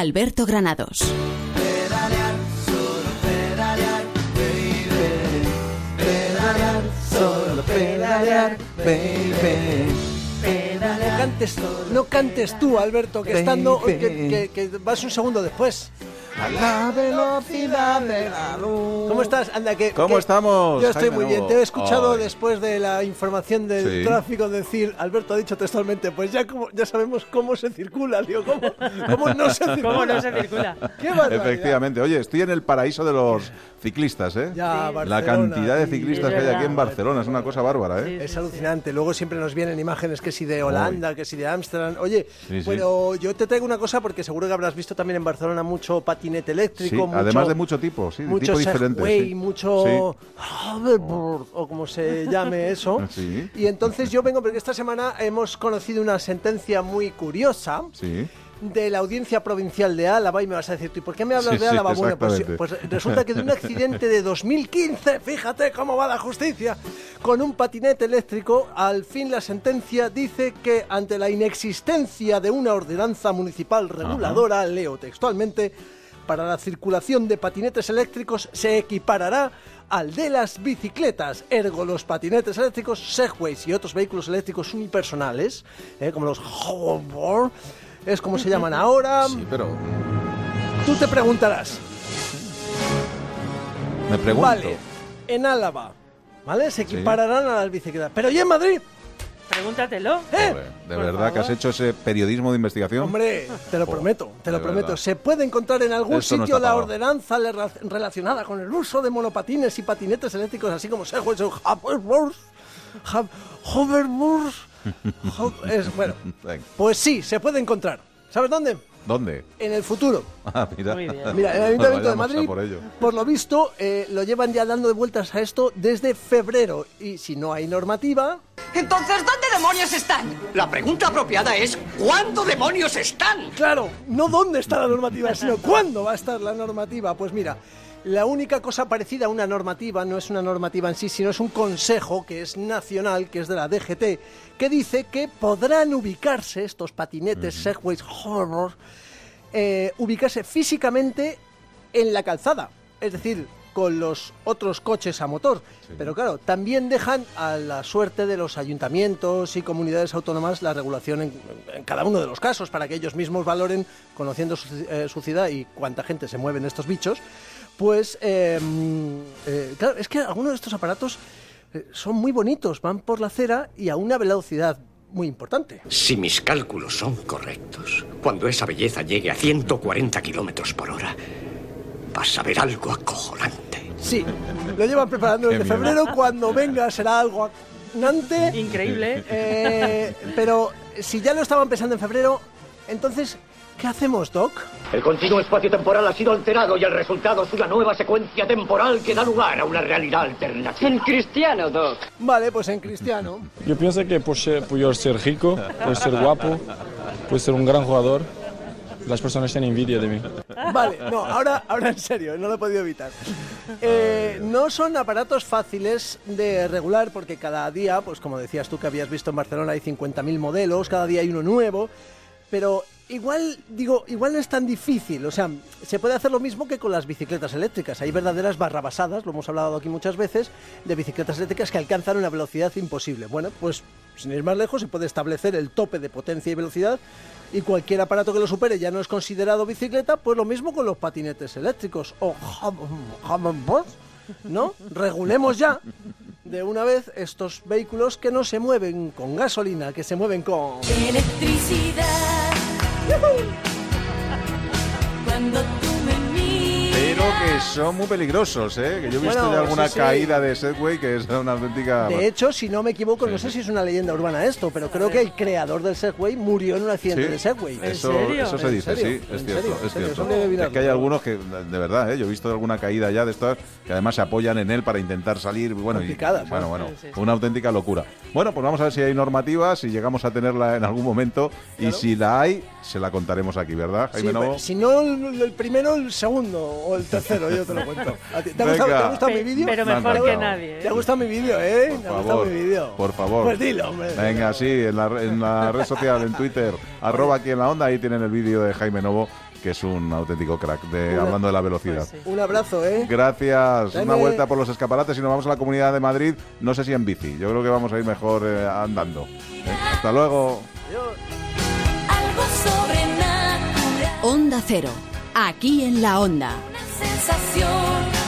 Alberto Granados. Pedalear, solo pedalear, baby. Pedalear, solo pedalear, baby. Cantes, no cantes tú, Alberto, que estando que, que- que vas un segundo después. A la velocidad de la luz. ¿Cómo estás? Anda, que, ¿Cómo que- estamos, Yo estoy Jaime muy bien. Te he escuchado Ay. después de la información del Sí. tráfico decir, Alberto ha dicho textualmente, pues ya como, ya sabemos cómo se circula, digo, ¿cómo, cómo no se circula? ¿Cómo no se circula? Efectivamente. Oye, estoy en el paraíso de los ciclistas, ¿eh? Ya, La cantidad de ciclistas que hay aquí en Barcelona es una cosa bárbara, ¿eh? Sí. Es alucinante. Luego siempre nos vienen imágenes que si de Holanda, que si de Ámsterdam. Oye, Sí, sí. pero yo te traigo una cosa porque seguro que habrás visto también en Barcelona mucho patinete eléctrico. Sí, mucho, además de mucho tipo, sí, de mucho tipo diferente. Segway, sí. mucho hoverboard, o como se llame eso. Y entonces yo vengo porque esta semana hemos conocido una sentencia muy curiosa. Sí. de la Audiencia Provincial de Álava y me vas a decir, ¿tú por qué me hablas Sí, de sí, Álava? bueno, pues, pues resulta que de un accidente de 2015, fíjate cómo va la justicia, con un patinete eléctrico, al fin la sentencia dice que ante la inexistencia de una ordenanza municipal reguladora, leo textualmente, para la circulación de patinetes eléctricos se equiparará al de las bicicletas, ergo los patinetes eléctricos, segways y otros vehículos eléctricos unipersonales, eh, como los hoverboard, es como se llaman ahora. Sí, pero Tú te preguntarás, me pregunto. vale, en Álava, ¿vale? Se equipararán a las bicicletas. Pero ¿y en Madrid? Pregúntatelo. ¿Eh? Hombre, de Por verdad que has hecho ese periodismo de investigación. Hombre, te lo prometo, te lo de prometo. verdad. Se puede encontrar en algún Esto sitio la ordenanza relacionada con el uso de monopatines y patinetes eléctricos, así como o hoverboards. bueno, pues sí, se puede encontrar. ¿Sabes dónde? ¿Dónde? En el futuro. Ah, mira. Mira, el Ayuntamiento de Madrid, por ello. por lo visto, eh, lo llevan ya dando de vueltas a esto desde febrero. Y si no hay normativa, Entonces, ¿dónde demonios están? La pregunta apropiada es, ¿cuándo demonios están? claro, no dónde está la normativa, sino cuándo va a estar la normativa. Pues mira, la única cosa parecida a una normativa no es una normativa en sí, sino es un consejo que es nacional, que es de la DGT, que dice que podrán ubicarse estos patinetes, segways, hoverboards, eh, ubicarse físicamente en la calzada, es decir, con los otros coches a motor. Pero claro, también dejan a la suerte de los ayuntamientos y comunidades autónomas la regulación en, en cada uno de los casos para que ellos mismos valoren, conociendo su, eh, su ciudad y cuánta gente se mueve en estos bichos, pues eh, mm, eh, claro, es que algunos de estos aparatos eh, son muy bonitos, van por la acera y a una velocidad muy importante. Si mis cálculos son correctos, cuando esa belleza llegue a 140 kilómetros por hora, vas a ver algo acojonante. Sí, lo llevan preparando desde febrero. Cuando venga será algo apasionante. Increíble. Eh, pero si ya lo estaban pensando en febrero, entonces, ¿qué hacemos, Doc? El continuo espacio-temporal ha sido alterado y el resultado es una nueva secuencia temporal que da lugar a una realidad alternativa. En cristiano, Doc. Vale, pues en cristiano. Yo pienso que por ser, por yo ser rico, por ser guapo, por ser un gran jugador, las personas tienen envidia de mí. Vale, no, ahora, ahora en serio, no lo he podido evitar. Eh, no son aparatos fáciles de regular porque cada día, pues como decías tú que habías visto en Barcelona, hay 50.000 modelos, cada día hay uno nuevo, pero igual, digo, igual no es tan difícil, o sea, se puede hacer lo mismo que con las bicicletas eléctricas. Hay verdaderas barrabasadas, lo hemos hablado aquí muchas veces, de bicicletas eléctricas que alcanzan una velocidad imposible. Bueno, pues sin ir más lejos, se puede establecer el tope de potencia y velocidad y cualquier aparato que lo supere ya no es considerado bicicleta, pues lo mismo con los patinetes eléctricos o hoverboards, ¿no? Regulemos ya de una vez estos vehículos que no se mueven con gasolina, que se mueven con... Electricidad. Cuando que son muy peligrosos, ¿eh? Que yo he visto Bueno, ya alguna sí, sí. caída de Segway que es una auténtica... De hecho, si no me equivoco, no sé si es una leyenda urbana esto, pero creo que el creador del Segway murió en un accidente Sí, de Segway. Eso, serio? eso se ¿En dice, serio? sí, es ¿En cierto, serio? es cierto. Es que hay algunos que, de verdad, ¿eh? yo he visto alguna caída ya de estas que además se apoyan en él para intentar salir. Bueno, y- bueno, ¿no? bueno, Sí, sí, sí. una auténtica locura. Bueno, pues vamos a ver si hay normativa, si llegamos a tenerla en algún momento y si la hay, se la contaremos aquí, ¿verdad, Sí, Jaime Novo? si no el, el primero, el segundo o el tercero, yo te lo cuento. ¿Te ha gustado, mi vídeo? Pero mejor que nadie. ¿eh? ¿Te ha gustado mi vídeo, eh? Por ¿Te ha favor, mi vídeo? Por favor. Pues dilo, hombre. Venga, sí, en la, en la red social, en Twitter, arroba aquí en la onda, ahí tienen el vídeo de Jaime Novo que es un auténtico crack, de, Una, hablando de la velocidad. Pues un abrazo, ¿eh? Gracias. Una vuelta por los escaparates y nos vamos a la Comunidad de Madrid, no sé si en bici, yo creo que vamos a ir mejor eh, andando. Hasta luego. Algo Onda Cero, aquí en la Onda sensación.